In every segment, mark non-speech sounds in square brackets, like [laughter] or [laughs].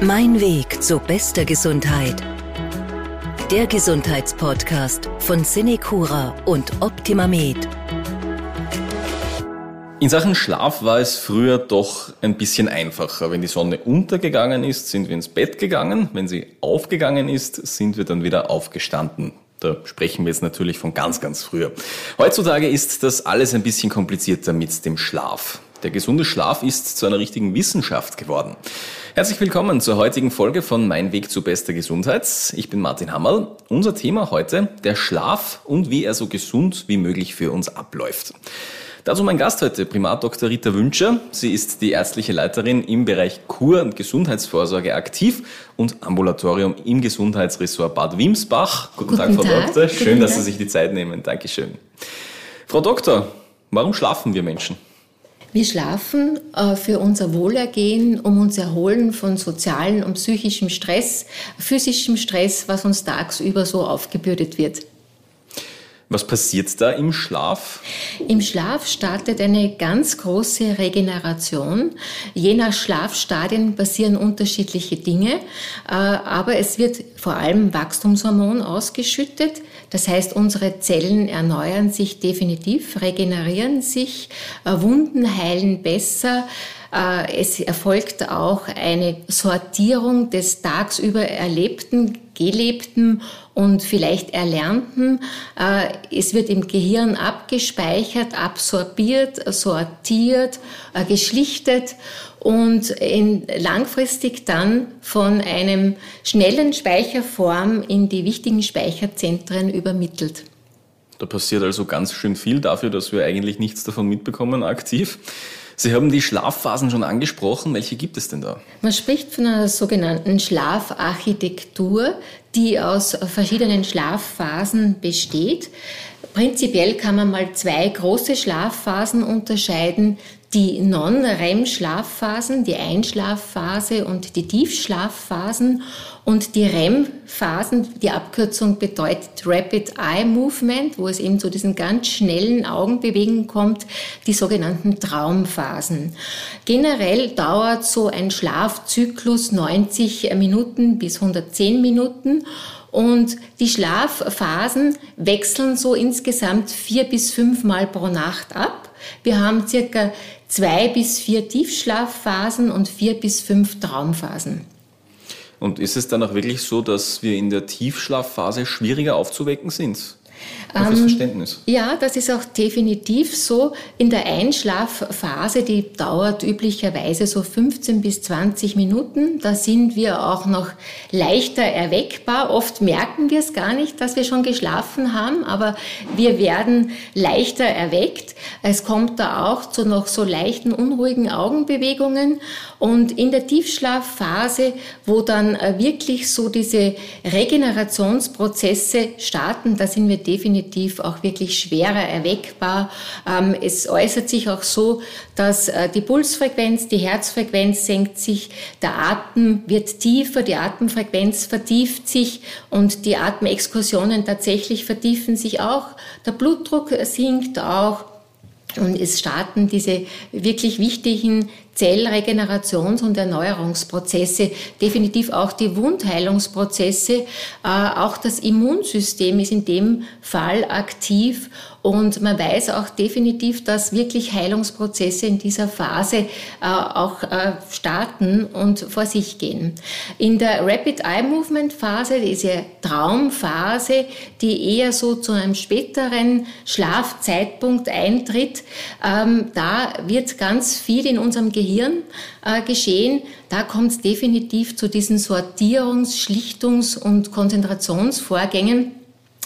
Mein Weg zu bester Gesundheit. Der Gesundheitspodcast von Cinecura und OptimaMed. In Sachen Schlaf war es früher doch ein bisschen einfacher. Wenn die Sonne untergegangen ist, sind wir ins Bett gegangen. Wenn sie aufgegangen ist, sind wir dann wieder aufgestanden. Da sprechen wir jetzt natürlich von ganz, ganz früher. Heutzutage ist das alles ein bisschen komplizierter mit dem Schlaf. Der gesunde Schlaf ist zu einer richtigen Wissenschaft geworden. Herzlich willkommen zur heutigen Folge von Mein Weg zu bester Gesundheit. Ich bin Martin Hammerl. Unser Thema heute, der Schlaf und wie er so gesund wie möglich für uns abläuft. Dazu mein Gast heute, Primat Dr. Rita Wünscher. Sie ist die ärztliche Leiterin im Bereich Kur- und Gesundheitsvorsorge aktiv und Ambulatorium im Gesundheitsressort Bad Wimsbach. Guten, Guten Tag, Frau Tag. Doktor. Schön, Guten dass. Sie sich die Zeit nehmen. Dankeschön. Frau Doktor, warum schlafen wir Menschen? Wir schlafen äh, für unser Wohlergehen, um uns erholen von sozialem und psychischem Stress, physischem Stress, was uns tagsüber so aufgebürdet wird. Was passiert da im Schlaf? Im Schlaf startet eine ganz große Regeneration. Je nach Schlafstadien passieren unterschiedliche Dinge, äh, aber es wird vor allem Wachstumshormon ausgeschüttet. Das heißt, unsere Zellen erneuern sich definitiv, regenerieren sich, äh, Wunden heilen besser. Äh, es erfolgt auch eine Sortierung des tagsüber Erlebten, Gelebten und vielleicht Erlernten. Äh, es wird im Gehirn abgespeichert, absorbiert, sortiert, äh, geschlichtet und langfristig dann von einem schnellen Speicherform in die wichtigen Speicherzentren übermittelt. Da passiert also ganz schön viel dafür, dass wir eigentlich nichts davon mitbekommen aktiv. Sie haben die Schlafphasen schon angesprochen. Welche gibt es denn da? Man spricht von einer sogenannten Schlafarchitektur, die aus verschiedenen Schlafphasen besteht. Prinzipiell kann man mal zwei große Schlafphasen unterscheiden, die Non-REM-Schlafphasen, die Einschlafphase und die Tiefschlafphasen und die REM-Phasen, die Abkürzung bedeutet Rapid Eye Movement, wo es eben zu diesen ganz schnellen Augenbewegungen kommt, die sogenannten Traumphasen. Generell dauert so ein Schlafzyklus 90 Minuten bis 110 Minuten und die Schlafphasen wechseln so insgesamt vier bis fünfmal pro Nacht ab. Wir haben circa zwei bis vier Tiefschlafphasen und vier bis fünf Traumphasen. Und ist es dann auch wirklich so, dass wir in der Tiefschlafphase schwieriger aufzuwecken sind? Ähm, Verständnis. Ja, das ist auch definitiv so. In der Einschlafphase, die dauert üblicherweise so 15 bis 20 Minuten, da sind wir auch noch leichter erweckbar. Oft merken wir es gar nicht, dass wir schon geschlafen haben, aber wir werden leichter erweckt. Es kommt da auch zu noch so leichten, unruhigen Augenbewegungen. Und in der Tiefschlafphase, wo dann äh, wirklich so diese Regenerationsprozesse starten, da sind wir definitiv auch wirklich schwerer erweckbar. Ähm, es äußert sich auch so, dass äh, die Pulsfrequenz, die Herzfrequenz senkt sich, der Atem wird tiefer, die Atemfrequenz vertieft sich und die Atemexkursionen tatsächlich vertiefen sich auch. Der Blutdruck sinkt auch. Und es starten diese wirklich wichtigen Zellregenerations- und Erneuerungsprozesse, definitiv auch die Wundheilungsprozesse, äh, auch das Immunsystem ist in dem Fall aktiv und man weiß auch definitiv, dass wirklich Heilungsprozesse in dieser Phase äh, auch äh, starten und vor sich gehen. In der Rapid Eye Movement Phase, diese Traumphase, die eher so zu einem späteren Schlafzeitpunkt eintritt, ähm, da wird ganz viel in unserem Gehirn äh, geschehen. Da kommt es definitiv zu diesen Sortierungs-, Schlichtungs- und Konzentrationsvorgängen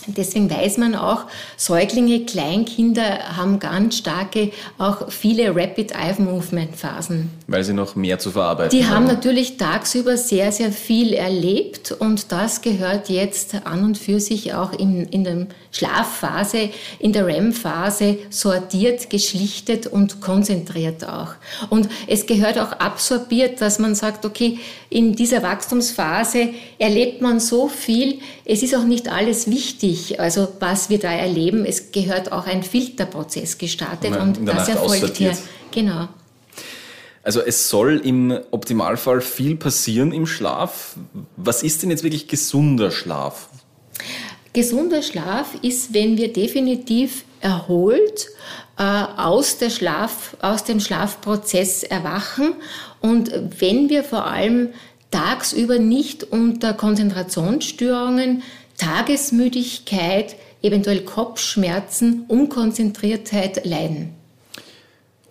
Deswegen weiß man auch, Säuglinge, Kleinkinder haben ganz starke, auch viele Rapid Eye Movement Phasen. Weil sie noch mehr zu verarbeiten Die haben. haben natürlich tagsüber sehr, sehr viel erlebt und das gehört jetzt an und für sich auch in, in der Schlafphase, in der REM-Phase sortiert, geschlichtet und konzentriert auch. Und es gehört auch absorbiert, dass man sagt, okay, in dieser Wachstumsphase erlebt man so viel, es ist auch nicht alles wichtig wichtig, also was wir da erleben. Es gehört auch ein Filterprozess gestartet und das erfolgt hier. Genau. Also es soll im Optimalfall viel passieren im Schlaf. Was ist denn jetzt wirklich gesunder Schlaf? Gesunder Schlaf ist, wenn wir definitiv erholt äh, aus, der Schlaf, aus dem Schlafprozess erwachen und wenn wir vor allem tagsüber nicht unter Konzentrationsstörungen, Tagesmüdigkeit, eventuell Kopfschmerzen, Unkonzentriertheit leiden.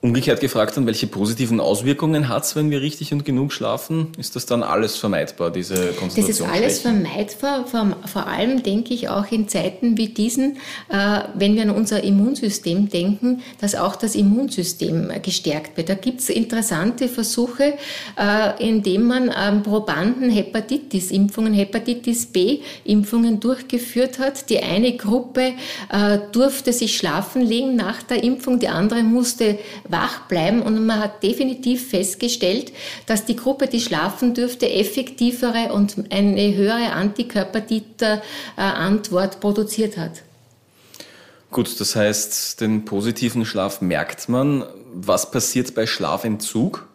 Umgekehrt gefragt dann, welche positiven Auswirkungen hat es, wenn wir richtig und genug schlafen? Ist das dann alles vermeidbar, diese Konzentration? Das ist alles vermeidbar, vor, allem denke ich auch in Zeiten wie diesen, äh, wenn wir an unser Immunsystem denken, dass auch das Immunsystem gestärkt wird. Da gibt es interessante Versuche, äh, indem man ähm, Probanden Hepatitis-Impfungen, Hepatitis B-Impfungen durchgeführt hat. Die eine Gruppe äh, durfte sich schlafen legen nach der Impfung, die andere musste wach bleiben und man hat definitiv festgestellt, dass die Gruppe, die schlafen dürfte, effektivere und eine höhere Antikörpertiter-Antwort produziert hat. Gut, das heißt, den positiven Schlaf merkt man. Was passiert bei Schlafentzug?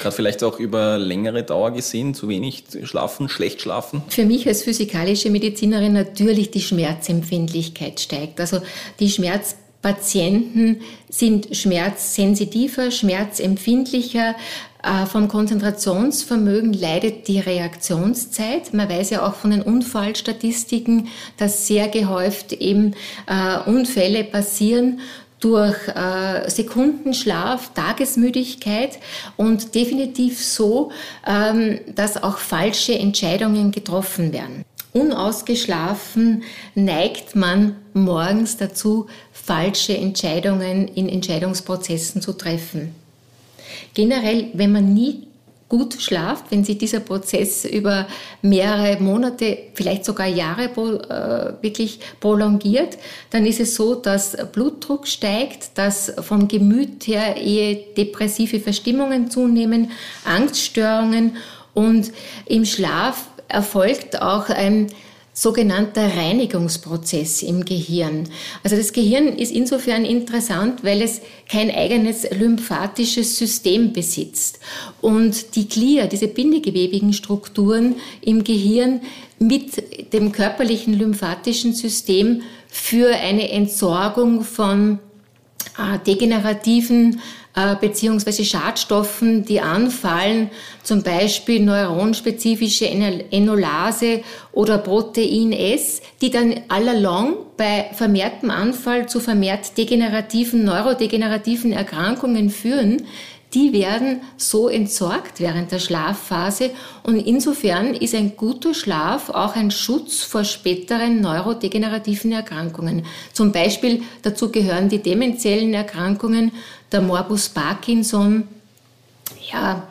Gerade vielleicht auch über längere Dauer gesehen, zu wenig schlafen, schlecht schlafen? Für mich als physikalische Medizinerin natürlich die Schmerzempfindlichkeit steigt. Also die Schmerz Patienten sind schmerzsensitiver, schmerzempfindlicher. Äh, vom Konzentrationsvermögen leidet die Reaktionszeit. Man weiß ja auch von den Unfallstatistiken, dass sehr gehäuft eben äh, Unfälle passieren durch äh, Sekundenschlaf, Tagesmüdigkeit und definitiv so, ähm, dass auch falsche Entscheidungen getroffen werden. Unausgeschlafen neigt man morgens dazu, falsche Entscheidungen in Entscheidungsprozessen zu treffen. Generell, wenn man nie gut schlaft, wenn sich dieser Prozess über mehrere Monate, vielleicht sogar Jahre äh, wirklich prolongiert, dann ist es so, dass Blutdruck steigt, dass vom Gemüt her eher depressive Verstimmungen zunehmen, Angststörungen und im Schlaf erfolgt auch ein sogenannter Reinigungsprozess im Gehirn. Also das Gehirn ist insofern interessant, weil es kein eigenes lymphatisches System besitzt. Und die Glia, diese bindegewebigen Strukturen im Gehirn mit dem körperlichen lymphatischen System für eine Entsorgung von äh, degenerativen äh, beziehungsweise Schadstoffen, die anfallen, zum Beispiel neuronspezifische Enolase oder Protein S, die dann allalong bei vermehrtem Anfall zu vermehrt degenerativen, neurodegenerativen Erkrankungen führen, die werden so entsorgt während der Schlafphase und insofern ist ein guter Schlaf auch ein Schutz vor späteren neurodegenerativen Erkrankungen. Zum Beispiel dazu gehören die demenziellen Erkrankungen, der Morbus Parkinson, ja,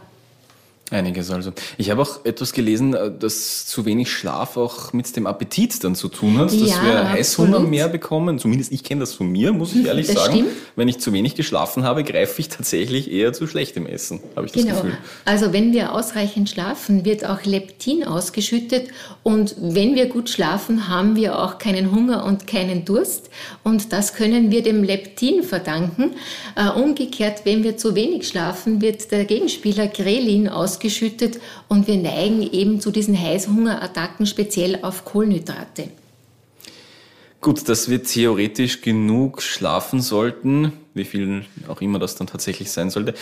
Einiges also. Ich habe auch etwas gelesen, äh, dass zu wenig Schlaf auch mit dem Appetit dann zu tun hat, dass ja, wir Heißhunger absolut. mehr bekommen. Zumindest ich kenne das von mir, muss ich ehrlich das sagen. Stimmt. Wenn ich zu wenig geschlafen habe, greife ich tatsächlich eher zu schlechtem Essen, habe ich das genau. Gefühl. Also wenn wir ausreichend schlafen, wird auch Leptin ausgeschüttet und wenn wir gut schlafen, haben wir auch keinen Hunger und keinen Durst und das können wir dem Leptin verdanken. Äh, umgekehrt, wenn wir zu wenig schlafen, wird der Gegenspieler Grelin ausgeschüttet ausgeschüttet und wir neigen eben zu diesen Heißhungerattacken speziell auf Kohlenhydrate. Gut, dass wir theoretisch genug schlafen sollten, wie viel auch immer das dann tatsächlich sein sollte,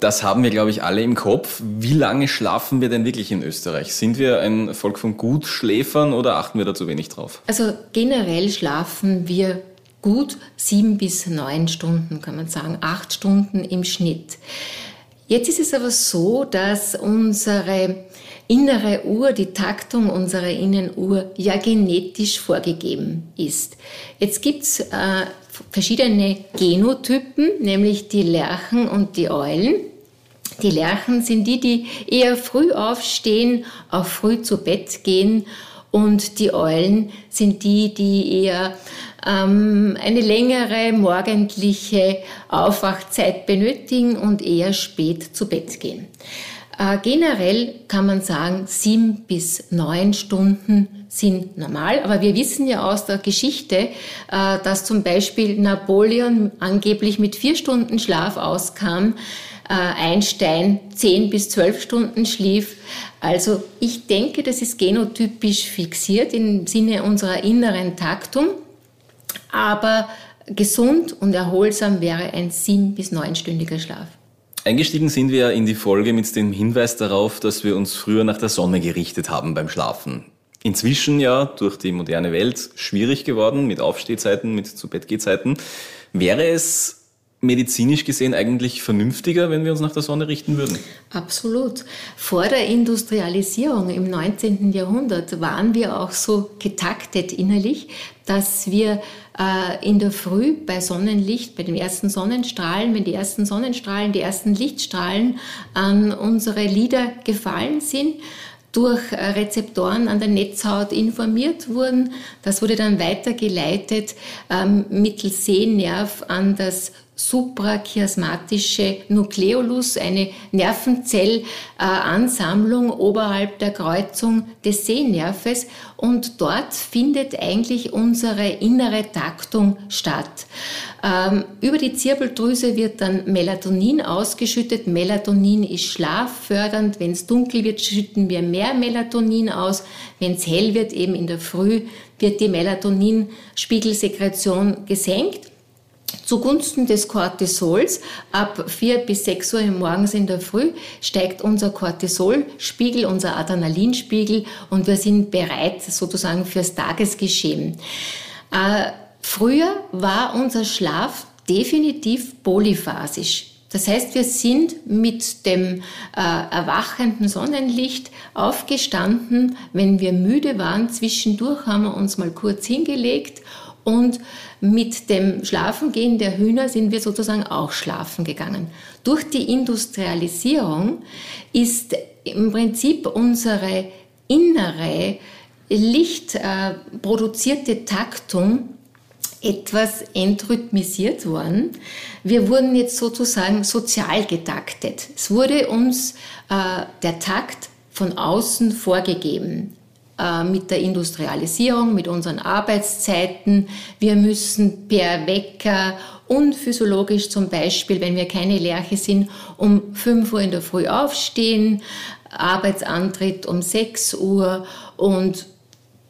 das haben wir, glaube ich, alle im Kopf. Wie lange schlafen wir denn wirklich in Österreich? Sind wir ein Volk von Gutschläfern oder achten wir da zu wenig drauf? Also generell schlafen wir gut sieben bis neun Stunden, kann man sagen, acht Stunden im Schnitt. Jetzt ist es aber so, dass unsere innere Uhr, die Taktung unserer Innenuhr ja genetisch vorgegeben ist. Jetzt gibt's äh, verschiedene Genotypen, nämlich die Lerchen und die Eulen. Die Lerchen sind die, die eher früh aufstehen, auch früh zu Bett gehen und die Eulen sind die, die eher ähm, eine längere morgendliche Aufwachzeit benötigen und eher spät zu Bett gehen. Äh, generell kann man sagen, sieben bis neun Stunden sind normal, aber wir wissen ja aus der Geschichte, äh, dass zum Beispiel Napoleon angeblich mit vier Stunden Schlaf auskam. Einstein 10 bis 12 Stunden schlief. Also ich denke, das ist genotypisch fixiert im Sinne unserer inneren Taktung. Aber gesund und erholsam wäre ein sieben- bis neunstündiger Schlaf. Eingestiegen sind wir in die Folge mit dem Hinweis darauf, dass wir uns früher nach der Sonne gerichtet haben beim Schlafen. Inzwischen ja durch die moderne Welt schwierig geworden mit Aufstehzeiten, mit Zu-Bett-Gehzeiten. Wäre es medizinisch gesehen eigentlich vernünftiger, wenn wir uns nach der Sonne richten würden? Absolut. Vor der Industrialisierung im 19. Jahrhundert waren wir auch so getaktet innerlich, dass wir äh, in der Früh bei Sonnenlicht, bei den ersten Sonnenstrahlen, wenn die ersten Sonnenstrahlen, die ersten Lichtstrahlen an unsere Lider gefallen sind, durch äh, Rezeptoren an der Netzhaut informiert wurden. Das wurde dann weitergeleitet ähm, mittels Sehnerv an das suprachiasmatische Nukleolus, eine Nervenzellansammlung oberhalb der Kreuzung des Sehnerves und dort findet eigentlich unsere innere Taktung statt. Ähm, über die Zirbeldrüse wird dann Melatonin ausgeschüttet. Melatonin ist schlaffördernd. Wenn es dunkel wird, schütten wir mehr Melatonin aus. Wenn es hell wird, eben in der Früh, wird die Melatoninspiegelsekretion gesenkt zugunsten des Cortisols ab 4 bis 6 Uhr morgens in der Früh steigt unser Cortisolspiegel, unser Adrenalinspiegel und wir sind bereit sozusagen fürs Tagesgeschehen. Äh, früher war unser Schlaf definitiv polyphasisch. Das heißt, wir sind mit dem äh, erwachenden Sonnenlicht aufgestanden. Wenn wir müde waren, zwischendurch haben wir uns mal kurz hingelegt und mit dem Schlafengehen der Hühner sind wir sozusagen auch schlafen gegangen. Durch die Industrialisierung ist im Prinzip unsere innere lichtproduzierte Taktung etwas entrhythmisiert worden. Wir wurden jetzt sozusagen sozial getaktet. Es wurde uns äh, der Takt von außen vorgegeben. Äh, mit der Industrialisierung, mit unseren Arbeitszeiten. Wir müssen per Wecker und physiologisch zum Beispiel, wenn wir keine Lerche sind, um 5 Uhr in der Früh aufstehen, Arbeitsantritt um 6 Uhr und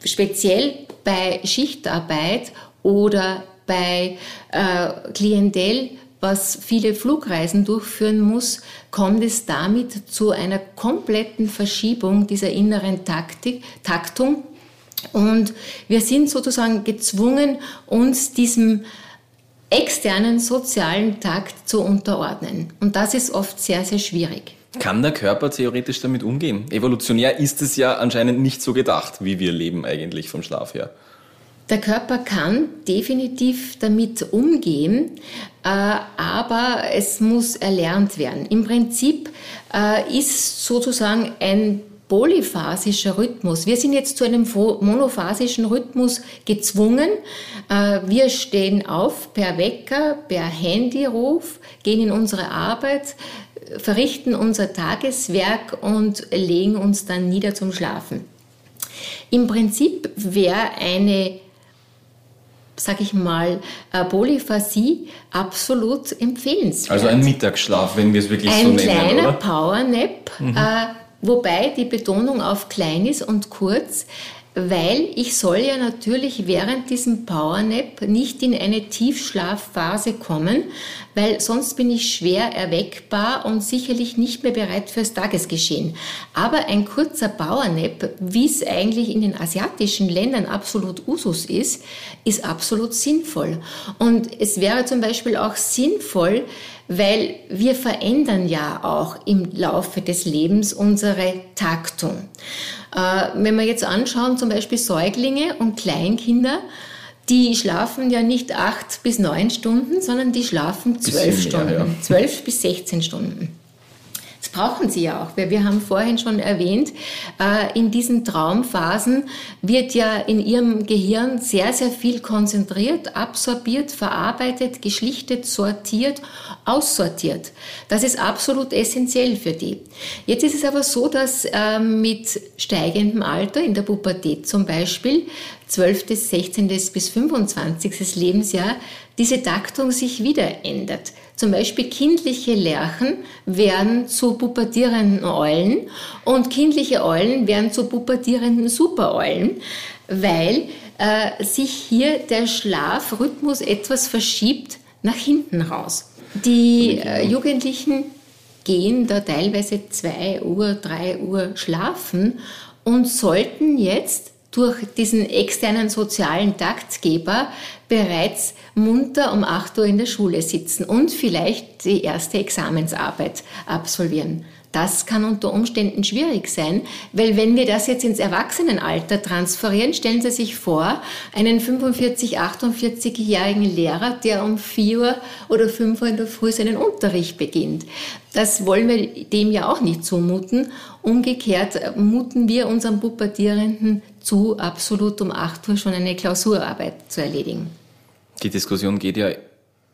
speziell bei Schichtarbeit oder bei äh, Klientel was viele Flugreisen durchführen muss, kommt es damit zu einer kompletten Verschiebung dieser inneren Taktik, Taktung. Und wir sind sozusagen gezwungen, uns diesem externen sozialen Takt zu unterordnen. Und das ist oft sehr, sehr schwierig. Kann der Körper theoretisch damit umgehen? Evolutionär ist es ja anscheinend nicht so gedacht, wie wir leben eigentlich vom Schlaf her. Der Körper kann definitiv damit umgehen, aber es muss erlernt werden. Im Prinzip äh, ist sozusagen ein polyphasischer Rhythmus. Wir sind jetzt zu einem monophasischen Rhythmus gezwungen. Äh, wir stehen auf per Wecker, per Handyruf, gehen in unsere Arbeit, verrichten unser Tageswerk und legen uns dann nieder zum Schlafen. Im Prinzip wäre eine sag ich mal, äh, Polyphasie absolut empfehlenswert. Also ein Mittagsschlaf, wenn wir es wirklich ein so nennen, Ein kleiner? Powernap, mhm. äh, wobei die Betonung auf klein ist und kurz, weil ich soll ja natürlich während diesem Powernap nicht in eine Tiefschlafphase kommen, weil sonst bin ich schwer erweckbar und sicherlich nicht mehr bereit fürs Tagesgeschehen. Aber ein kurzer Powernap, wie es eigentlich in den asiatischen Ländern absolut Usus ist, ist absolut sinnvoll. Und es wäre zum Beispiel auch sinnvoll, weil wir verändern ja auch im Laufe des Lebens unsere Taktung. Äh, wenn wir jetzt anschauen, zum Beispiel Säuglinge und Kleinkinder, die schlafen ja nicht acht bis neun Stunden, sondern die schlafen zwölf Stunden, ja. zwölf bis 16 Stunden. Brauchen sie ja auch, weil wir haben vorhin schon erwähnt, äh, in diesen Traumphasen wird ja in ihrem Gehirn sehr, sehr viel konzentriert, absorbiert, verarbeitet, geschlichtet, sortiert, aussortiert. Das ist absolut essentiell für die. Jetzt ist es aber so, dass ähm, mit steigendem Alter, in der Pubertät zum Beispiel, 12., 16. bis 25. Lebensjahr diese Taktung sich wieder ändert. Zum Beispiel kindliche Lerchen werden zu pubertierenden Eulen und kindliche Eulen werden zu pubertierenden Supereulen, weil äh, sich hier der Schlafrhythmus etwas verschiebt nach hinten raus. Die äh, Jugendlichen gehen da teilweise zwei Uhr, drei Uhr schlafen und sollten jetzt durch diesen externen sozialen Taktgeber bereits munter um 8 Uhr in der Schule sitzen und vielleicht die erste Examensarbeit absolvieren. Das kann unter Umständen schwierig sein, weil wenn wir das jetzt ins Erwachsenenalter transferieren, stellen Sie sich vor, einen 45, 48-jährigen Lehrer, der um 4 Uhr oder 5 Uhr in der Früh seinen Unterricht beginnt. Das wollen wir dem ja auch nicht zumuten. Umgekehrt muten wir unseren Pubertierenden zu, absolut um 8 Uhr schon eine Klausurarbeit zu erledigen. Die Diskussion geht ja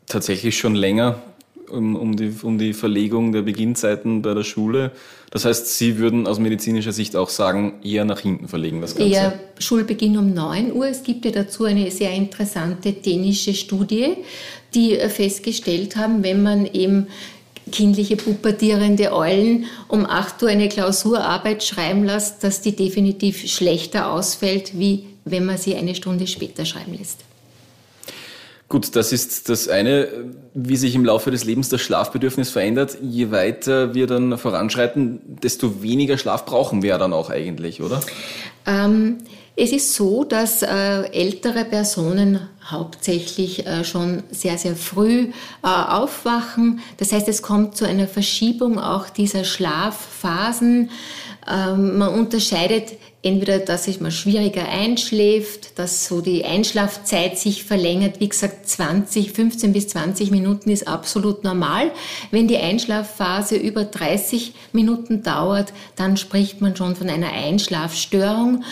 tatsächlich schon länger um, um, die, um die Verlegung der Beginnzeiten bei der Schule. Das heißt, Sie würden aus medizinischer Sicht auch sagen, eher nach hinten verlegen das Ganze? Eher Schulbeginn um 9 Uhr. Es gibt ja dazu eine sehr interessante dänische Studie, die festgestellt haben, wenn man eben kindliche pubertierende Eulen um 8 Uhr eine Klausurarbeit schreiben lässt, dass die definitiv schlechter ausfällt, wie wenn man sie eine Stunde später schreiben lässt. Gut, das ist das eine, wie sich im Laufe des Lebens das Schlafbedürfnis verändert. Je weiter wir dann voranschreiten, desto weniger Schlaf brauchen wir dann auch eigentlich, oder? Ähm, es ist so, dass äh, ältere Personen hauptsächlich äh, schon sehr, sehr früh äh, aufwachen. Das heißt, es kommt zu einer Verschiebung auch dieser Schlafphasen. Ähm, man unterscheidet entweder, dass man schwieriger einschläft, dass so die Einschlafzeit sich verlängert. Wie gesagt, 20, 15 bis 20 Minuten ist absolut normal. Wenn die Einschlafphase über 30 Minuten dauert, dann spricht man schon von einer Einschlafstörung.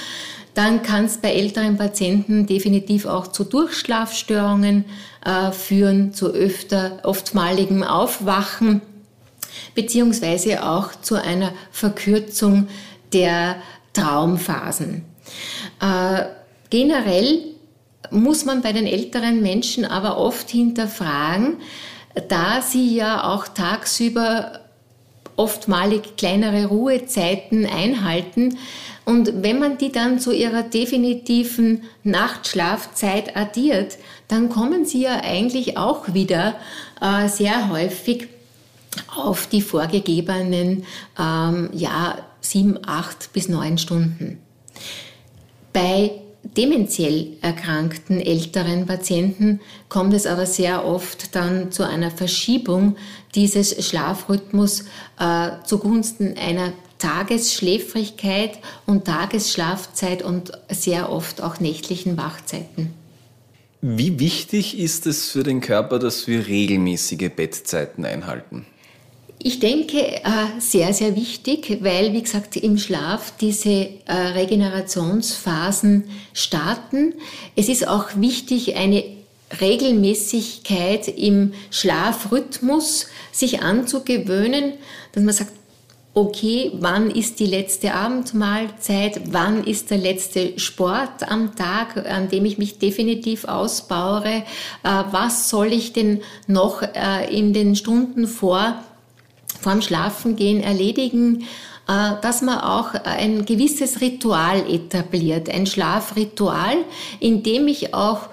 Dann kann es bei älteren Patienten definitiv auch zu Durchschlafstörungen äh, führen, zu öfter, oftmaligem Aufwachen beziehungsweise auch zu einer Verkürzung der Traumphasen. Äh, generell muss man bei den älteren Menschen aber oft hinterfragen, da sie ja auch tagsüber oftmalig kleinere Ruhezeiten einhalten. Und wenn man die dann zu ihrer definitiven Nachtschlafzeit addiert, dann kommen sie ja eigentlich auch wieder äh, sehr häufig auf die vorgegebenen ähm, ja, sieben, acht bis neun Stunden. Bei dementiell erkrankten älteren Patienten kommt es aber sehr oft dann zu einer Verschiebung dieses Schlafrhythmus äh, zugunsten einer Tagesschläfrigkeit und Tagesschlafzeit und sehr oft auch nächtlichen Wachzeiten. Wie wichtig ist es für den Körper, dass wir regelmäßige Bettzeiten einhalten? Ich denke, äh, sehr, sehr wichtig, weil, wie gesagt, im Schlaf diese äh, Regenerationsphasen starten. Es ist auch wichtig, eine Regelmäßigkeit im Schlafrhythmus sich anzugewöhnen, dass man sagt, okay, wann ist die letzte Abendmahlzeit, wann ist der letzte Sport am Tag, an dem ich mich definitiv ausbaue, äh, was soll ich denn noch in den Stunden vor vorm Schlafengehen erledigen, äh, dass man auch ein gewisses Ritual etabliert, ein Schlafritual, in dem ich auch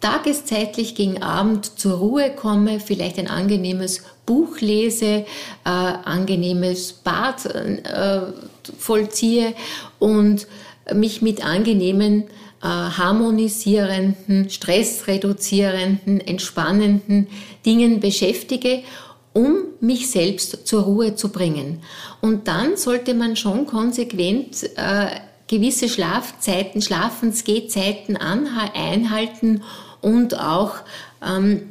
tageszeitlich gegen Abend zur Ruhe komme, vielleicht ein angenehmes Buch lese, äh, angenehmes Bad äh, vollziehe und mich mit angenehmen, äh, harmonisierenden, stressreduzierenden, entspannenden Dingen beschäftige um mich selbst zur Ruhe zu bringen. Und dann sollte man schon konsequent äh, gewisse Schlafzeiten, Schlafensgehzeiten einhalten und auch ähm,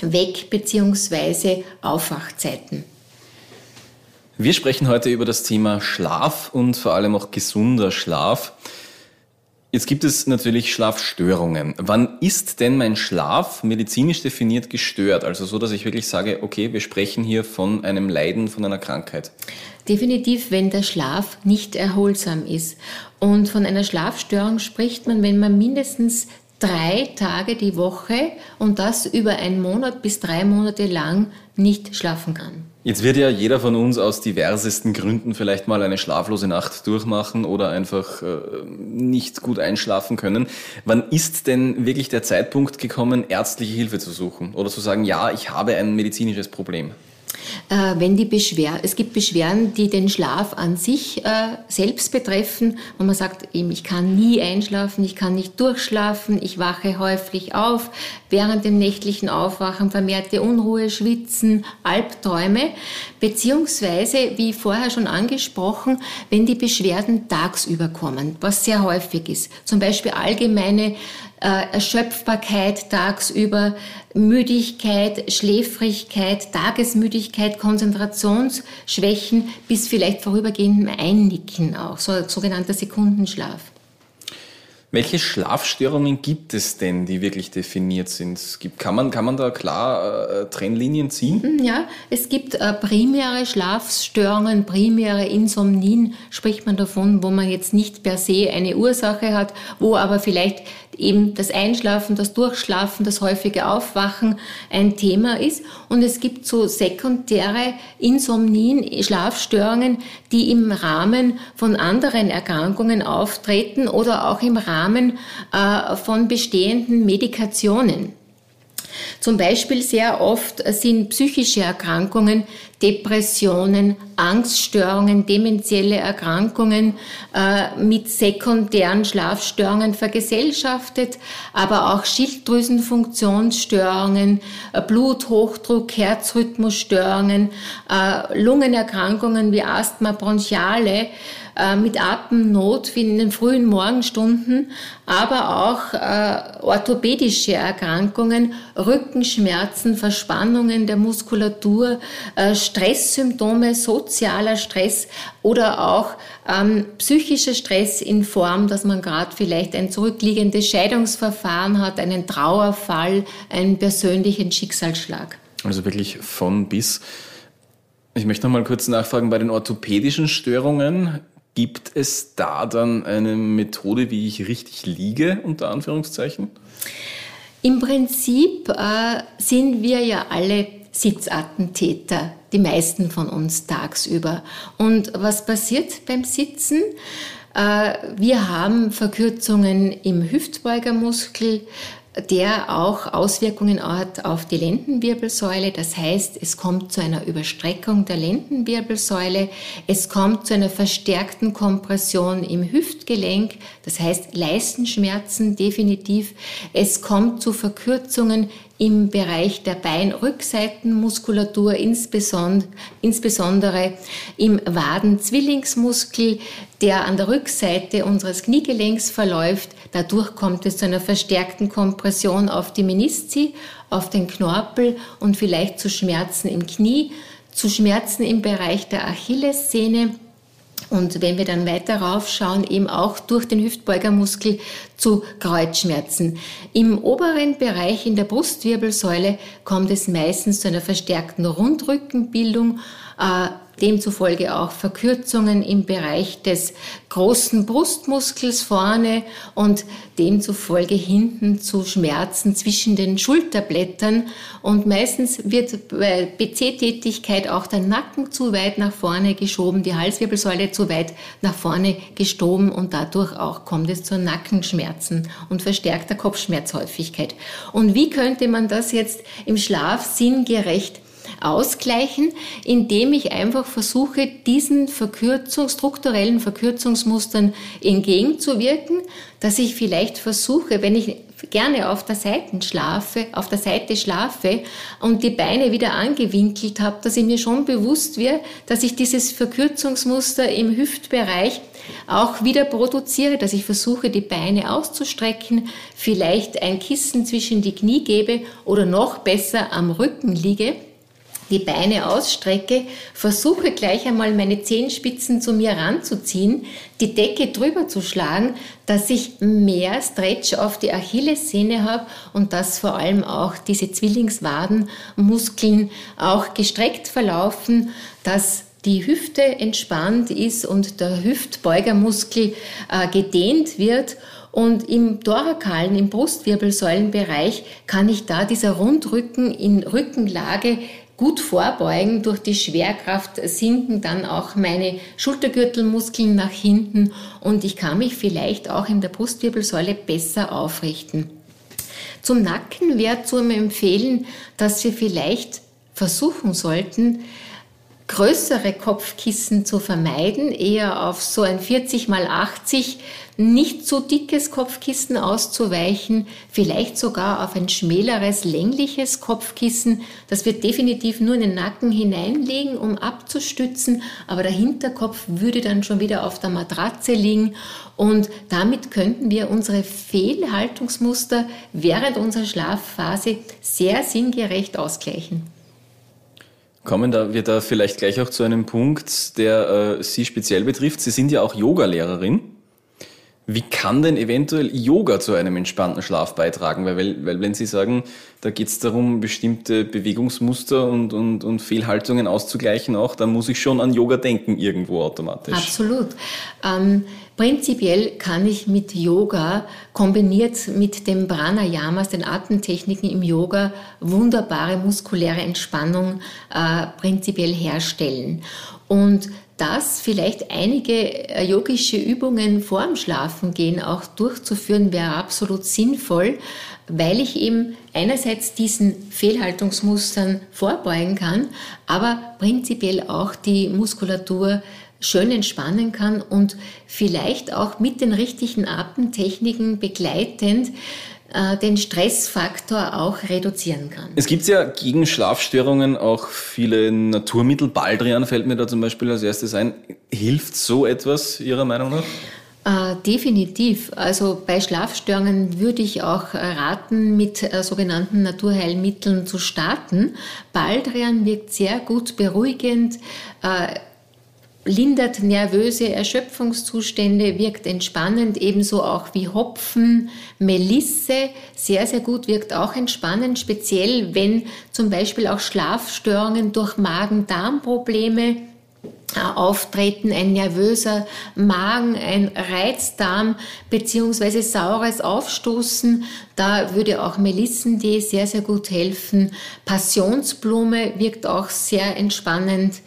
Weg- bzw. Aufwachzeiten. Wir sprechen heute über das Thema Schlaf und vor allem auch gesunder Schlaf. Jetzt gibt es natürlich Schlafstörungen. Wann ist denn mein Schlaf medizinisch definiert gestört? Also so, dass ich wirklich sage, okay, wir sprechen hier von einem Leiden, von einer Krankheit. Definitiv, wenn der Schlaf nicht erholsam ist. Und von einer Schlafstörung spricht man, wenn man mindestens drei Tage die Woche und das über einen Monat bis drei Monate lang nicht schlafen kann. Jetzt wird ja jeder von uns aus diversesten Gründen vielleicht mal eine schlaflose Nacht durchmachen oder einfach äh, nicht gut einschlafen können. Wann ist denn wirklich der Zeitpunkt gekommen, ärztliche Hilfe zu suchen oder zu sagen, ja, ich habe ein medizinisches Problem? Äh, wenn die Beschwer es gibt Beschwerden, die den Schlaf an sich äh, selbst betreffen, wo man sagt, eben, ich kann nie einschlafen, ich kann nicht durchschlafen, ich wache häufig auf, während dem nächtlichen Aufwachen vermehrte Unruhe, Schwitzen, Albträume, beziehungsweise, wie vorher schon angesprochen, wenn die Beschwerden tagsüber kommen, was sehr häufig ist, zum Beispiel allgemeine äh, Erschöpfbarkeit tagsüber, Müdigkeit, Schläfrigkeit, Tagesmüdigkeit, Konzentrationsschwächen bis vielleicht vorübergehendem Einnicken auch, so sogenannter Sekundenschlaf. Welche Schlafstörungen gibt es denn, die wirklich definiert sind? Kann man, kann man da klar äh, Trennlinien ziehen? Mhm, ja, es gibt äh, primäre Schlafstörungen, primäre Insomnien, spricht man davon, wo man jetzt nicht per se eine Ursache hat, wo aber vielleicht eben das Einschlafen, das Durchschlafen, das häufige Aufwachen ein Thema ist. Und es gibt so sekundäre Insomnien, Schlafstörungen, die im Rahmen von anderen Erkrankungen auftreten oder auch im Rahmen äh, von bestehenden Medikationen. Zum Beispiel sehr oft sind psychische Erkrankungen, Depressionen, Angststörungen, demenzielle Erkrankungen äh, mit sekundären Schlafstörungen vergesellschaftet, aber auch Schilddrüsenfunktionsstörungen, äh, Bluthochdruck, Herzrhythmusstörungen, äh, Lungenerkrankungen wie Asthma bronchiale, äh, mit Atemnot wie in den frühen Morgenstunden, aber auch äh, orthopädische Erkrankungen, Rückenschmerzen, Verspannungen der Muskulatur, äh, Stresssymptome, sozialer Stress oder auch ähm, psychischer Stress in Form, dass man gerade vielleicht ein zurückliegendes Scheidungsverfahren hat, einen Trauerfall, einen persönlichen Schicksalsschlag. Also wirklich von bis. Ich möchte noch mal kurz nachfragen bei den orthopädischen Störungen. Gibt es da dann eine Methode, wie ich richtig liege, unter Anführungszeichen? Im Prinzip äh, sind wir ja alle Sitzattentäter, die meisten von uns tagsüber. Und was passiert beim Sitzen? Äh, wir haben Verkürzungen im Hüftbeugermuskel, der auch Auswirkungen hat auf die Lendenwirbelsäule. Das heißt, es kommt zu einer Überstreckung der Lendenwirbelsäule. Es kommt zu einer verstärkten Kompression im Hüftgelenk. Das heißt, Leistenschmerzen definitiv. Es kommt zu Verkürzungen im Bereich der Beinrückseitenmuskulatur, insbesondere, im Wadenzwillingsmuskel, der an der Rückseite unseres Kniegelenks verläuft. Dadurch kommt es zu einer verstärkten Kompression auf die Menisci, auf den Knorpel und vielleicht zu Schmerzen im Knie, zu Schmerzen im Bereich der Achillessehne und wenn wir dann weiter raufschauen, eben auch durch den Hüftbeugermuskel zu Kreuzschmerzen. Im oberen Bereich in der Brustwirbelsäule kommt es meistens zu einer verstärkten Rundrückenbildung. Demzufolge auch Verkürzungen im Bereich des großen Brustmuskels vorne und demzufolge hinten zu Schmerzen zwischen den Schulterblättern. Und meistens wird bei PC-Tätigkeit auch der Nacken zu weit nach vorne geschoben, die Halswirbelsäule zu weit nach vorne gestoben und dadurch auch kommt es zu Nackenschmerzen und verstärkter Kopfschmerzhäufigkeit. Und wie könnte man das jetzt im Schlaf sinngerecht ausgleichen, indem ich einfach versuche, diesen Verkürzung, strukturellen Verkürzungsmustern entgegenzuwirken, dass ich vielleicht versuche, wenn ich gerne auf der Seite schlafe, auf der Seite schlafe und die Beine wieder angewinkelt habe, dass ich mir schon bewusst wird, dass ich dieses Verkürzungsmuster im Hüftbereich auch wieder produziere, dass ich versuche, die Beine auszustrecken, vielleicht ein Kissen zwischen die Knie gebe oder noch besser am Rücken liege die Beine ausstrecke, versuche gleich einmal meine Zehenspitzen zu mir ranzuziehen, die Decke drüber zu schlagen, dass ich mehr Stretch auf die Achillessehne habe und dass vor allem auch diese Zwillingswadenmuskeln auch gestreckt verlaufen, dass die Hüfte entspannt ist und der Hüftbeugermuskel äh, gedehnt wird. Und im thorakalen, im Brustwirbelsäulenbereich kann ich da dieser Rundrücken in Rückenlage gut vorbeugen. Durch die Schwerkraft sinken dann auch meine Schultergürtelmuskeln nach hinten und ich kann mich vielleicht auch in der Brustwirbelsäule besser aufrichten. Zum Nacken wäre zu empfehlen, dass wir vielleicht versuchen sollten, größere Kopfkissen zu vermeiden, eher auf so ein 40 mal 80 nicht zu dickes Kopfkissen auszuweichen, vielleicht sogar auf ein schmäleres, längliches Kopfkissen. Das wird definitiv nur in den Nacken hineinlegen, um abzustützen, aber der Hinterkopf würde dann schon wieder auf der Matratze liegen und damit könnten wir unsere Fehlhaltungsmuster während unserer Schlafphase sehr sinngerecht ausgleichen. Kommen da wir da vielleicht gleich auch zu einem Punkt, der äh, Sie speziell betrifft. Sie sind ja auch Yogalehrerin. Wie kann denn eventuell Yoga zu einem entspannten Schlaf beitragen? Weil, weil, weil wenn Sie sagen, da geht es darum, bestimmte Bewegungsmuster und, und, und Fehlhaltungen auszugleichen auch, dann muss ich schon an Yoga denken irgendwo automatisch. Absolut. Ähm, prinzipiell kann ich mit Yoga kombiniert mit den Pranayamas, den Atemtechniken im Yoga, wunderbare muskuläre Entspannung äh, prinzipiell herstellen. Und dass vielleicht einige äh, yogische Übungen vorm Schlafengehen auch durchzuführen, wäre absolut sinnvoll, weil ich eben einerseits diesen Fehlhaltungsmustern vorbeugen kann, aber prinzipiell auch die Muskulatur schön entspannen kann und vielleicht auch mit den richtigen Atemtechniken begleitend äh, den Stressfaktor auch reduzieren kann. Es gibt ja gegen Schlafstörungen auch viele Naturmittel. Baldrian fällt mir da zum Beispiel als erstes ein. Hilft so etwas Ihrer Meinung nach? Äh, definitiv. Also bei Schlafstörungen würde ich auch raten, mit äh, sogenannten Naturheilmitteln zu starten. Baldrian wirkt sehr gut beruhigend. Äh, lindert nervöse Erschöpfungszustände, wirkt entspannend, ebenso auch wie Hopfen, Melisse, sehr, sehr gut, wirkt auch entspannend, speziell wenn zum Beispiel auch Schlafstörungen durch Magen-Darm-Probleme äh, auftreten, ein nervöser Magen, ein Reizdarm beziehungsweise saures Aufstoßen. Da würde auch Melissentee sehr, sehr gut helfen. Passionsblume wirkt auch sehr entspannend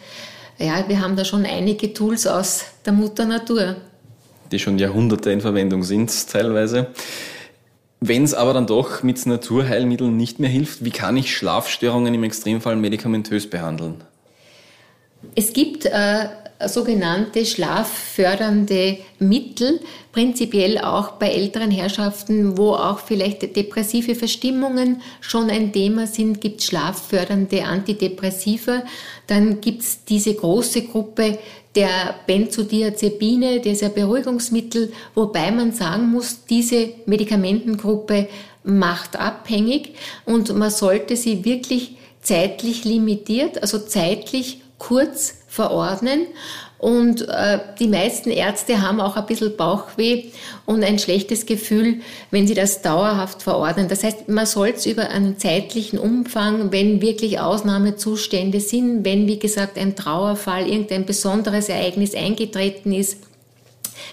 ja, wir haben da schon einige Tools aus der Mutter Natur. Die schon Jahrhunderte in Verwendung sind, teilweise. Wenn es aber dann doch mit Naturheilmitteln nicht mehr hilft, wie kann ich Schlafstörungen im Extremfall medikamentös behandeln? Es gibt äh, sogenannte schlaffördernde Mittel, prinzipiell auch bei älteren Herrschaften, wo auch vielleicht depressive Verstimmungen schon ein Thema sind, gibt es schlaffördernde Antidepressiva. Dann gibt es diese große Gruppe der Benzodiazepine, dieser Beruhigungsmittel, wobei man sagen muss, diese Medikamentengruppe macht abhängig und man sollte sie wirklich zeitlich limitiert, also zeitlich kurz verordnen. Und äh, die meisten Ärzte haben auch ein bisschen Bauchweh und ein schlechtes Gefühl, wenn sie das dauerhaft verordnen. Das heißt, man soll es über einen zeitlichen Umfang, wenn wirklich Ausnahmezustände sind, wenn, wie gesagt, ein Trauerfall, irgendein besonderes Ereignis eingetreten ist,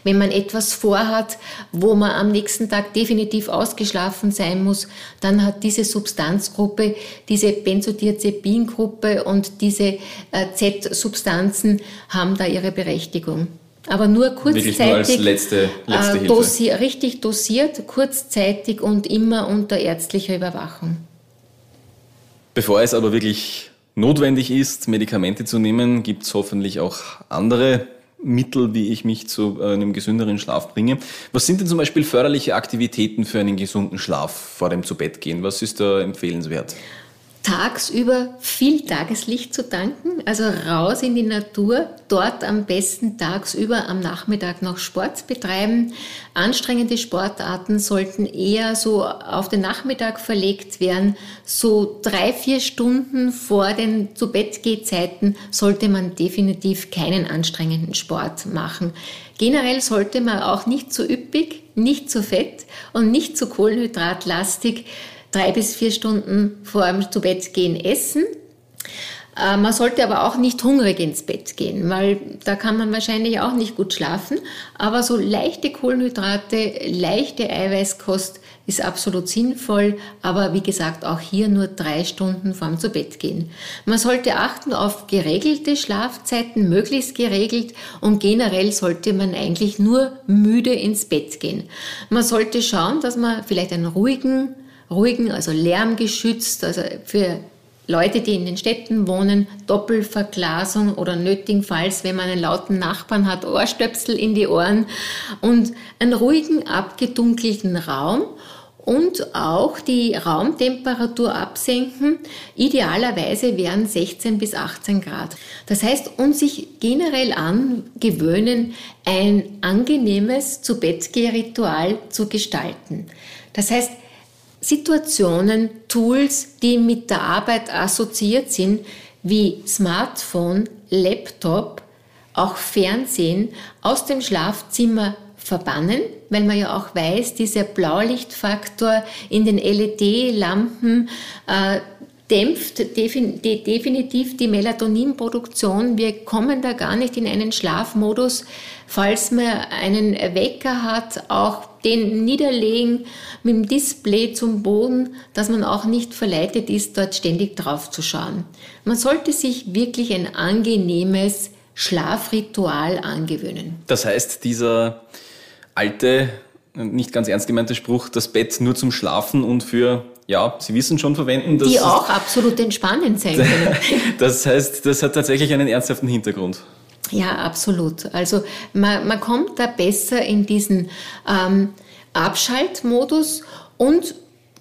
wenn man etwas vorhat, wo man am nächsten Tag definitiv ausgeschlafen sein muss, dann hat diese Substanzgruppe, diese Benzodiazepingruppe und diese äh, Z-Substanzen haben da ihre Berechtigung. Aber nur kurzzeitig, nur als letzte, letzte äh, dosi richtig dosiert, kurzzeitig und immer unter ärztlicher Überwachung. Bevor es aber wirklich notwendig ist, Medikamente zu nehmen, gibt es hoffentlich auch andere Mittel, wie ich mich zu äh, einem gesünderen Schlaf bringe. Was sind denn zum Beispiel förderliche Aktivitäten für einen gesunden Schlaf vor dem Zubettgehen? Was ist da empfehlenswert? Tagsüber viel Tageslicht zu tanken, also raus in die Natur, dort am besten tagsüber am Nachmittag noch Sport betreiben. Anstrengende Sportarten sollten eher so auf den Nachmittag verlegt werden. So drei, vier Stunden vor den zu Bett Zeiten sollte man definitiv keinen anstrengenden Sport machen. Generell sollte man auch nicht zu üppig, nicht zu fett und nicht zu kohlenhydratlastig drei bis vier Stunden vor dem zu Bett gehen essen. Äh, man sollte aber auch nicht hungrig ins Bett gehen, weil da kann man wahrscheinlich auch nicht gut schlafen. Aber so leichte Kohlenhydrate, leichte Eiweißkost ist absolut sinnvoll, aber wie gesagt auch hier nur drei Stunden vorm zu Bett gehen. Man sollte achten auf geregelte Schlafzeiten, möglichst geregelt und generell sollte man eigentlich nur müde ins Bett gehen. Man sollte schauen, dass man vielleicht einen ruhigen ruhigen, also lärmgeschützt, also für Leute, die in den Städten wohnen, Doppelverglasung oder nötigenfalls, wenn man einen lauten Nachbarn hat, Ohrstöpsel in die Ohren und einen ruhigen, abgedunkelten Raum und auch die Raumtemperatur absenken. Idealerweise wären 16 bis 18 Grad. Das heißt, und sich generell angewöhnen, ein angenehmes Zu-Bett-Ritual zu gestalten. Das heißt, Situationen, Tools, die mit der Arbeit assoziiert sind, wie Smartphone, Laptop, auch Fernsehen aus dem Schlafzimmer verbannen, weil man ja auch weiß, dieser Blaulichtfaktor in den LED-Lampen äh, dämpft definitiv die Melatoninproduktion. Wir kommen da gar nicht in einen Schlafmodus, falls man einen Wecker hat, auch den niederlegen mit dem Display zum Boden, dass man auch nicht verleitet ist, dort ständig drauf zu schauen. Man sollte sich wirklich ein angenehmes Schlafritual angewöhnen. Das heißt, dieser alte, nicht ganz ernst gemeinte Spruch, das Bett nur zum Schlafen und für ja, Sie wissen schon verwenden. Die auch absolut entspannend sein [laughs] können. das heißt, das hat tatsächlich einen ernsthaften Hintergrund. Ja, absolut. Also man, man kommt da besser in diesen ähm, Abschaltmodus und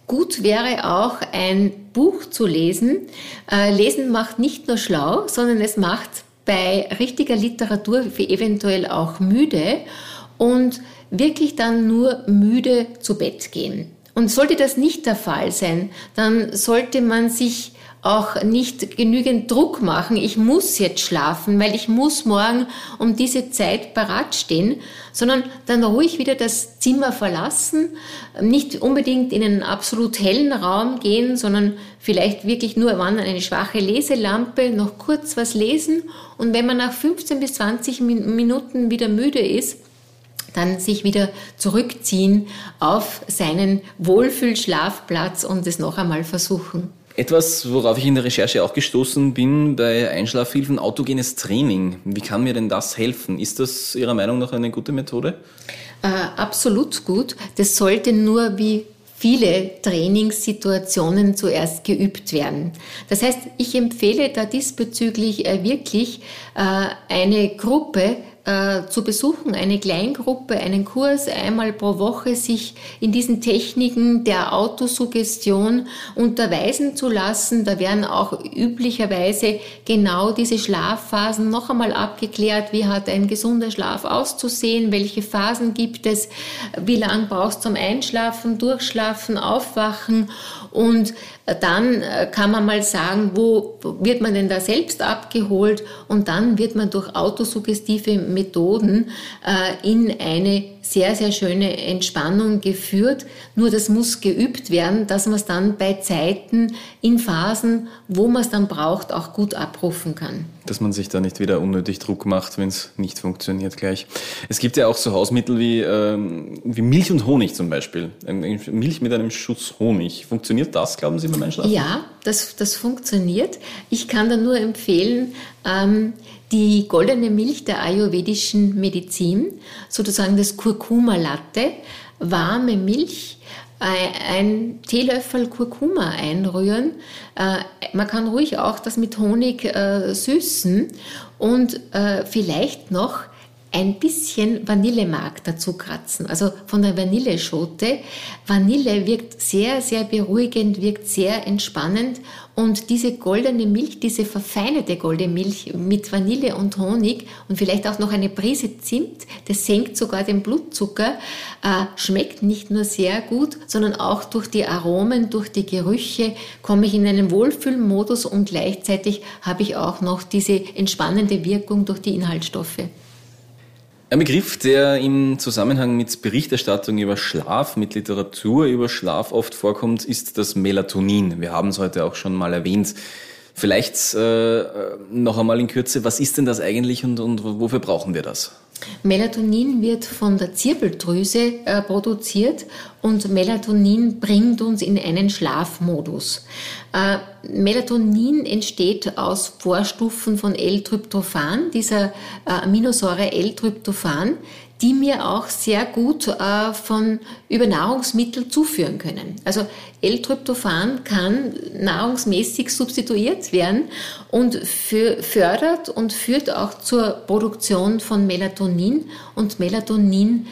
gut wäre auch ein Buch zu lesen. Äh, lesen macht nicht nur schlau, sondern es macht bei richtiger Literatur eventuell auch müde und wirklich dann nur müde zu Bett gehen. Und sollte das nicht der Fall sein, dann sollte man sich auch nicht genügend Druck machen. Ich muss jetzt schlafen, weil ich muss morgen um diese Zeit parat stehen, sondern dann ruhig wieder das Zimmer verlassen, nicht unbedingt in einen absolut hellen Raum gehen, sondern vielleicht wirklich nur wann eine schwache Leselampe, noch kurz was lesen und wenn man nach 15 bis 20 Minuten wieder müde ist, dann sich wieder zurückziehen auf seinen Wohlfühlschlafplatz und es noch einmal versuchen. Etwas, worauf ich in der Recherche auch gestoßen bin bei Einschlafhilfen, autogenes Training. Wie kann mir denn das helfen? Ist das Ihrer Meinung nach eine gute Methode? Äh, absolut gut. Das sollte nur wie viele Trainingssituationen zuerst geübt werden. Das heißt, ich empfehle da diesbezüglich äh, wirklich äh, eine Gruppe äh, zu besuchen, eine Kleingruppe, einen Kurs einmal pro Woche, sich in diesen Techniken der Autosuggestion unterweisen zu lassen. Da werden auch üblicherweise genau diese Schlafphasen noch einmal abgeklärt. Wie hat ein gesunder Schlaf auszusehen? Welche Phasen gibt es? Wie lange brauchst du zum Einschlafen, Durchschlafen, Aufwachen? Und dann äh, kann man mal sagen, wo wird man denn da selbst abgeholt? Und dann wird man durch autosuggestive Methoden äh, in eine sehr, sehr schöne Entspannung geführt. Nur das muss geübt werden, dass man es dann bei Zeiten, in Phasen, wo man es dann braucht, auch gut abrufen kann. Dass man sich da nicht wieder unnötig Druck macht, wenn es nicht funktioniert gleich. Es gibt ja auch so Hausmittel wie, ähm, wie Milch und Honig zum Beispiel. Milch mit einem Schuss Honig. Funktioniert das, glauben Sie, beim Einschlafen? Ja, das, das funktioniert. Ich kann da nur empfehlen, ähm, die goldene Milch der ayurvedischen Medizin, sozusagen das Kurkuma-Latte, warme Milch, ein Teelöffel Kurkuma einrühren. Äh, man kann ruhig auch das mit Honig äh, süßen und äh, vielleicht noch ein bisschen Vanillemark dazu kratzen. Also von der Vanilleschote. Vanille wirkt sehr, sehr beruhigend, wirkt sehr entspannend und diese goldene Milch, diese verfeinerte goldene Milch mit Vanille und Honig und vielleicht auch noch eine Prise Zimt, das senkt sogar den Blutzucker, äh, schmeckt nicht nur sehr gut, sondern auch durch die Aromen, durch die Gerüche komme ich in einen Wohlfühlmodus und gleichzeitig habe ich auch noch diese entspannende Wirkung durch die Inhaltsstoffe. Ein Begriff, der im Zusammenhang mit Berichterstattung über Schlaf, mit Literatur über Schlaf oft vorkommt, ist das Melatonin. Wir haben es heute auch schon mal erwähnt. Vielleicht äh, noch einmal in Kürze, was ist denn das eigentlich und, und wofür brauchen wir das? Melatonin wird von der Zirbeldrüse äh, produziert und Melatonin bringt uns in einen Schlafmodus. Äh, Melatonin entsteht aus Vorstufen von L-Tryptophan, dieser äh, Aminosäure L-Tryptophan, die mir auch sehr gut äh, von über Nahrungsmittel zuführen können. Also L-Tryptophan kann nahrungsmäßig substituiert werden und fördert und führt auch zur Produktion von Melatonin und Melatonin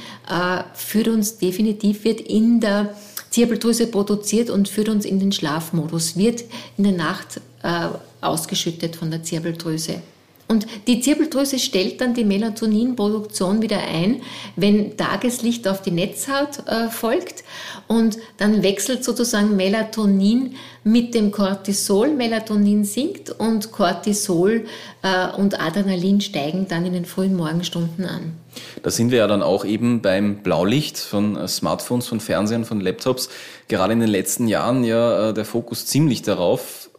führt uns definitiv wird in der Zirbeldrüse produziert und führt uns in den Schlafmodus, wird in der Nacht äh, ausgeschüttet von der Zirbeldrüse. Und die Zirbeldrüse stellt dann die Melatoninproduktion wieder ein, wenn Tageslicht auf die Netzhaut äh, folgt. Und dann wechselt sozusagen Melatonin mit dem Cortisol. Melatonin sinkt und Cortisol äh, und Adrenalin steigen dann in den frühen Morgenstunden an. Da sind wir ja dann auch eben beim Blaulicht von Smartphones, von Fernsehern, von Laptops. Gerade in den letzten Jahren ja äh, der Fokus ziemlich darauf,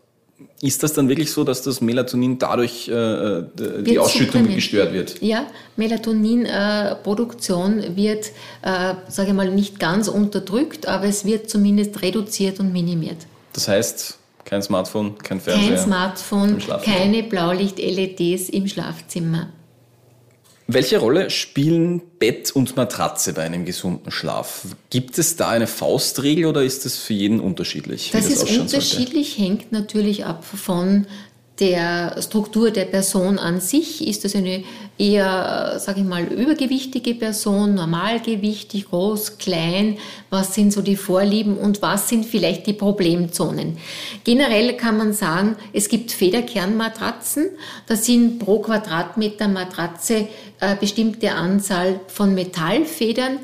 ist das dann wirklich so, dass das Melatonin dadurch äh, die Ausschüttung gestört wird? Ja, Melatoninproduktion äh, wird, äh, sage ich mal, nicht ganz unterdrückt, aber es wird zumindest reduziert und minimiert. Das heißt, kein Smartphone, kein Fernseher? Kein Smartphone, keine Blaulicht-LEDs im Schlafzimmer. Welche Rolle spielen Bett und Matratze bei einem gesunden Schlaf? Gibt es da eine Faustregel oder ist das für jeden unterschiedlich? Das, das ist unterschiedlich, sollte? hängt natürlich ab von der Struktur der Person an sich. Ist das eine eher, sage ich mal, übergewichtige Person, normalgewichtig, groß, klein? Was sind so die Vorlieben und was sind vielleicht die Problemzonen? Generell kann man sagen, es gibt Federkernmatratzen. Da sind pro Quadratmeter Matratze äh, bestimmte Anzahl von Metallfedern.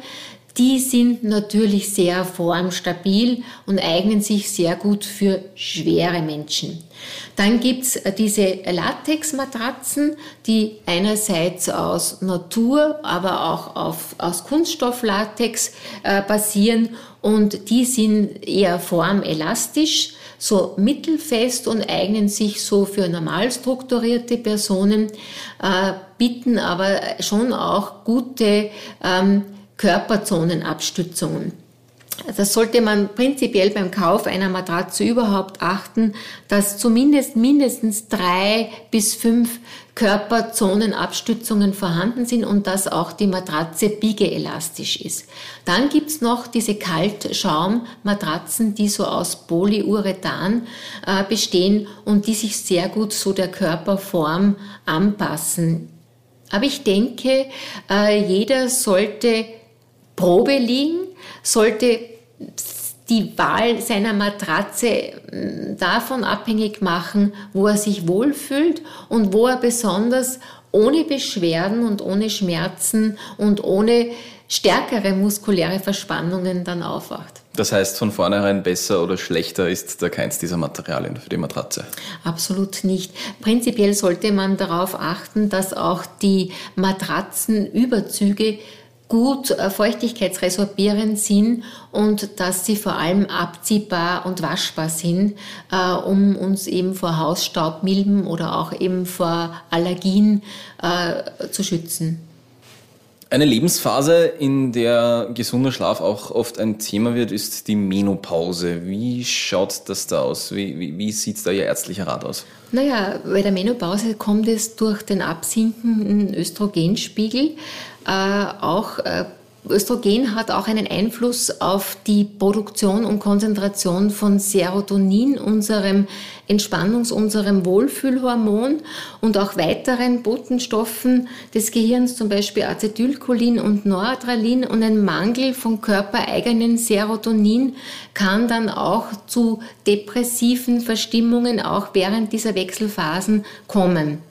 Die sind natürlich sehr formstabil und eignen sich sehr gut für schwere Menschen. Dann gibt's äh, diese Latexmatratzen, die einerseits aus Natur, aber auch auf, aus Kunststofflatex äh, basieren und die sind eher formelastisch, so mittelfest und eignen sich so für normal strukturierte Personen, äh, bieten aber schon auch gute ähm, Körperzonenabstützungen. Das sollte man prinzipiell beim Kauf einer Matratze überhaupt achten, dass zumindest mindestens drei bis fünf Körperzonenabstützungen vorhanden sind und dass auch die Matratze biegeelastisch ist. Dann gibt's noch diese Kaltschaummatratzen, die so aus Polyurethan äh, bestehen und die sich sehr gut so der Körperform anpassen. Aber ich denke, äh, jeder sollte Probe liegen, sollte die Wahl seiner Matratze mm, davon abhängig machen, wo er sich wohlfühlt und wo er besonders ohne Beschwerden und ohne Schmerzen und ohne stärkere muskuläre Verspannungen dann aufwacht. Das heißt, von vornherein besser oder schlechter ist da keins dieser Materialien für die Matratze? Absolut nicht. Prinzipiell sollte man darauf achten, dass auch die Matratzenüberzüge gut äh, feuchtigkeitsresorbierend sind und dass sie vor allem abziehbar und waschbar sind, äh, um uns eben vor Hausstaub, Milben oder auch eben vor Allergien äh, zu schützen. Eine Lebensphase, in der gesunder Schlaf auch oft ein Thema wird, ist die Menopause. Wie schaut das da aus? Wie, wie, wie sieht da Ihr ärztlicher Rat aus? Naja, bei der Menopause kommt es durch den absinkenden Östrogenspiegel auch äh, Östrogen hat auch einen Einfluss auf die Produktion und Konzentration von Serotonin, unserem Entspannungs-, unserem Wohlfühlhormon und auch weiteren Botenstoffen des Gehirns, zum Beispiel Acetylcholin und Noradrenalin. Und ein Mangel von körpereigenen Serotonin kann dann auch zu depressiven Verstimmungen auch während dieser Wechselphasen kommen.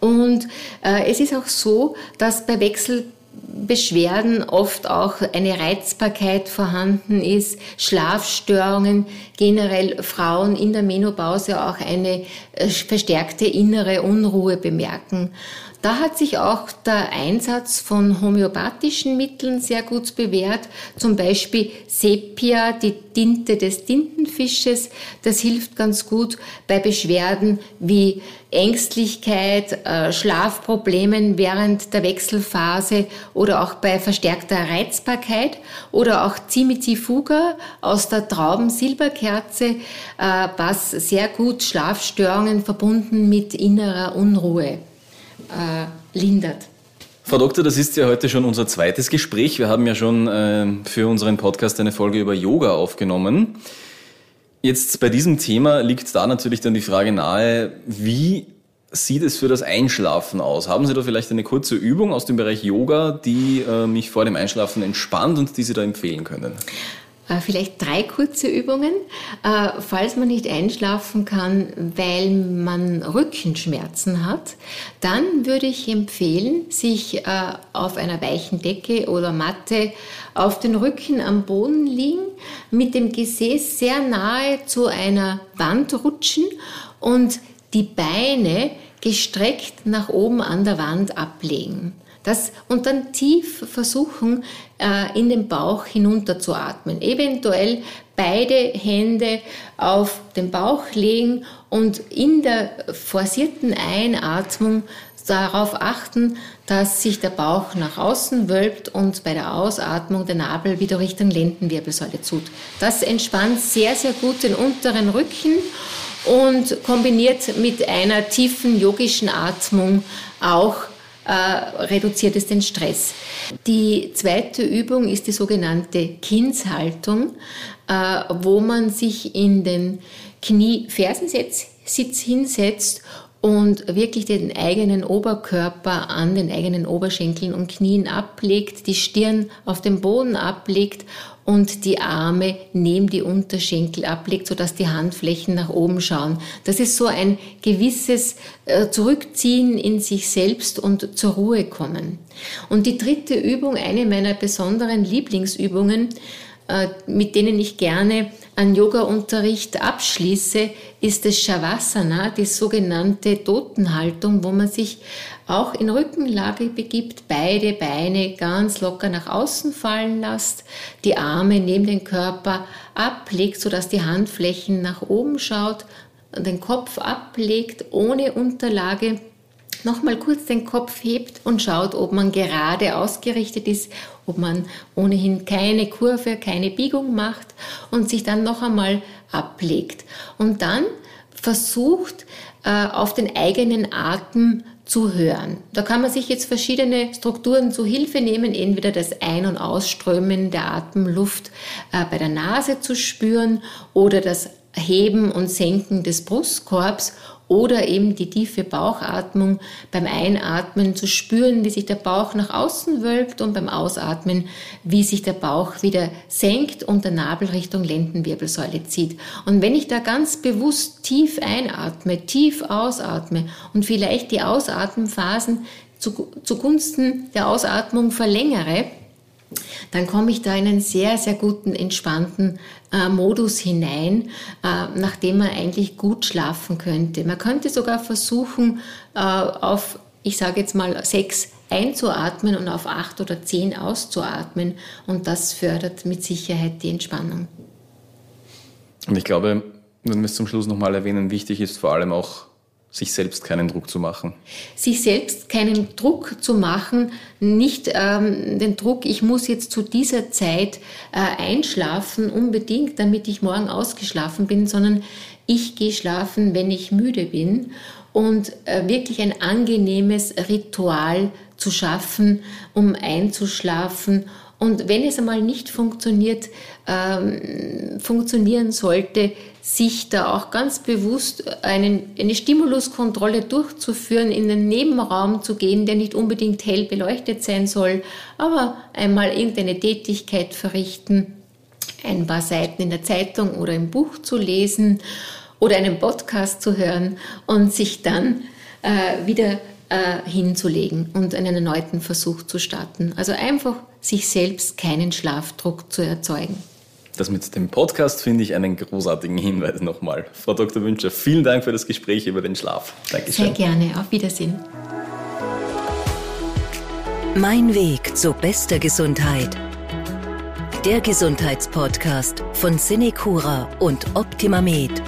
Und äh, es ist auch so, dass bei Wechsel Beschwerden oft auch eine Reizbarkeit vorhanden ist, Schlafstörungen, generell Frauen in der Menopause auch eine äh, verstärkte innere Unruhe bemerken. Da hat sich auch der Einsatz von homöopathischen Mitteln sehr gut bewährt, zum Beispiel Sepia, die Tinte des Tintenfisches. Das hilft ganz gut bei Beschwerden wie Ängstlichkeit, äh, Schlafproblemen während der Wechselphase oder auch bei verstärkter Reizbarkeit oder auch Cimicifuga aus der Traubensilberkerze, äh, was sehr gut Schlafstörungen verbunden mit innerer Unruhe äh, lindert. Frau Doktor, das ist ja heute schon unser zweites Gespräch. Wir haben ja schon äh, für unseren Podcast eine Folge über Yoga aufgenommen. Jetzt bei diesem Thema liegt da natürlich dann die Frage nahe, wie sieht es für das Einschlafen aus? Haben Sie da vielleicht eine kurze Übung aus dem Bereich Yoga, die äh, mich vor dem Einschlafen entspannt und die Sie da empfehlen können? Äh, vielleicht drei kurze Übungen, äh, falls man nicht einschlafen kann, weil man Rückenschmerzen hat. Dann würde ich empfehlen, sich äh, auf einer weichen Decke oder Matte auf den Rücken am Boden liegen, mit dem Gesäß sehr nahe zu einer Wand rutschen und die Beine gestreckt nach oben an der Wand ablegen. Das, und dann tief versuchen, äh, in den Bauch hinunter zu atmen. Eventuell beide Hände auf den Bauch legen und in der forcierten Einatmung darauf achten, dass sich der Bauch nach außen wölbt und bei der Ausatmung der Nabel wieder Richtung Lendenwirbelsäule zut. Das entspannt sehr, sehr gut den unteren Rücken und kombiniert mit einer tiefen yogischen Atmung auch äh, reduziert es den Stress. Die zweite Übung ist die sogenannte Kindshaltung, äh, wo man sich in den Knie-Fersensitz hinsetzt und wirklich den eigenen Oberkörper an den eigenen Oberschenkeln und Knien ablegt, die Stirn auf dem Boden ablegt und die Arme neben die Unterschenkel ablegt, sodass die Handflächen nach oben schauen. Das ist so ein gewisses äh, Zurückziehen in sich selbst und zur Ruhe kommen. Und die dritte Übung, eine meiner besonderen Lieblingsübungen, äh, mit denen ich gerne einen Yoga-Unterricht abschließe, ist das Shavasana, die sogenannte Totenhaltung, wo man sich auch in Rückenlage begibt, beide Beine ganz locker nach außen fallen lässt, die Arme neben den Körper ablegt, sodass die Handflächen nach oben schaut, den Kopf ablegt ohne Unterlage nochmal kurz den Kopf hebt und schaut, ob man gerade ausgerichtet ist, ob man ohnehin keine Kurve, keine Biegung macht und sich dann noch einmal ablegt. Und dann versucht, äh, auf den eigenen Atem zu hören. Da kann man sich jetzt verschiedene Strukturen zu Hilfe nehmen, entweder das Ein- und Ausströmen der Atemluft äh, bei der Nase zu spüren oder das Heben und Senken des Brustkorbs oder eben die tiefe Bauchatmung beim Einatmen zu spüren, wie sich der Bauch nach außen wölbt und beim Ausatmen, wie sich der Bauch wieder senkt und der Nabel Richtung Lendenwirbelsäule zieht. Und wenn ich da ganz bewusst tief einatme, tief ausatme und vielleicht die Ausatmenphasen zugunsten der Ausatmung verlängere, dann komme ich da in einen sehr, sehr guten, entspannten äh, Modus hinein, äh, nachdem man eigentlich gut schlafen könnte. Man könnte sogar versuchen, äh, auf, ich sage jetzt mal, sechs einzuatmen und auf acht oder zehn auszuatmen. Und das fördert mit Sicherheit die Entspannung. Und ich glaube, wenn wir es zum Schluss nochmal erwähnen, wichtig ist vor allem auch sich selbst keinen Druck zu machen. Sich selbst keinen Druck zu machen, nicht ähm, den Druck, ich muss jetzt zu dieser Zeit äh, einschlafen unbedingt, damit ich morgen ausgeschlafen bin, sondern ich gehe schlafen, wenn ich müde bin und äh, wirklich ein angenehmes Ritual zu schaffen, um einzuschlafen. Und wenn es einmal nicht funktioniert, ähm, funktionieren sollte, sich da auch ganz bewusst einen, eine Stimuluskontrolle durchzuführen, in den Nebenraum zu gehen, der nicht unbedingt hell beleuchtet sein soll, aber einmal irgendeine Tätigkeit verrichten, ein paar Seiten in der Zeitung oder im Buch zu lesen oder einen Podcast zu hören und sich dann äh, wieder äh, hinzulegen und einen erneuten Versuch zu starten. Also einfach sich selbst keinen Schlafdruck zu erzeugen. Das mit dem Podcast finde ich einen großartigen Hinweis nochmal. Frau Dr. Wünscher, vielen Dank für das Gespräch über den Schlaf. Dankeschön. Sehr gerne. Auf Wiedersehen. Mein Weg zu bester Gesundheit. Der Gesundheitspodcast von Cinecura und Optimamed.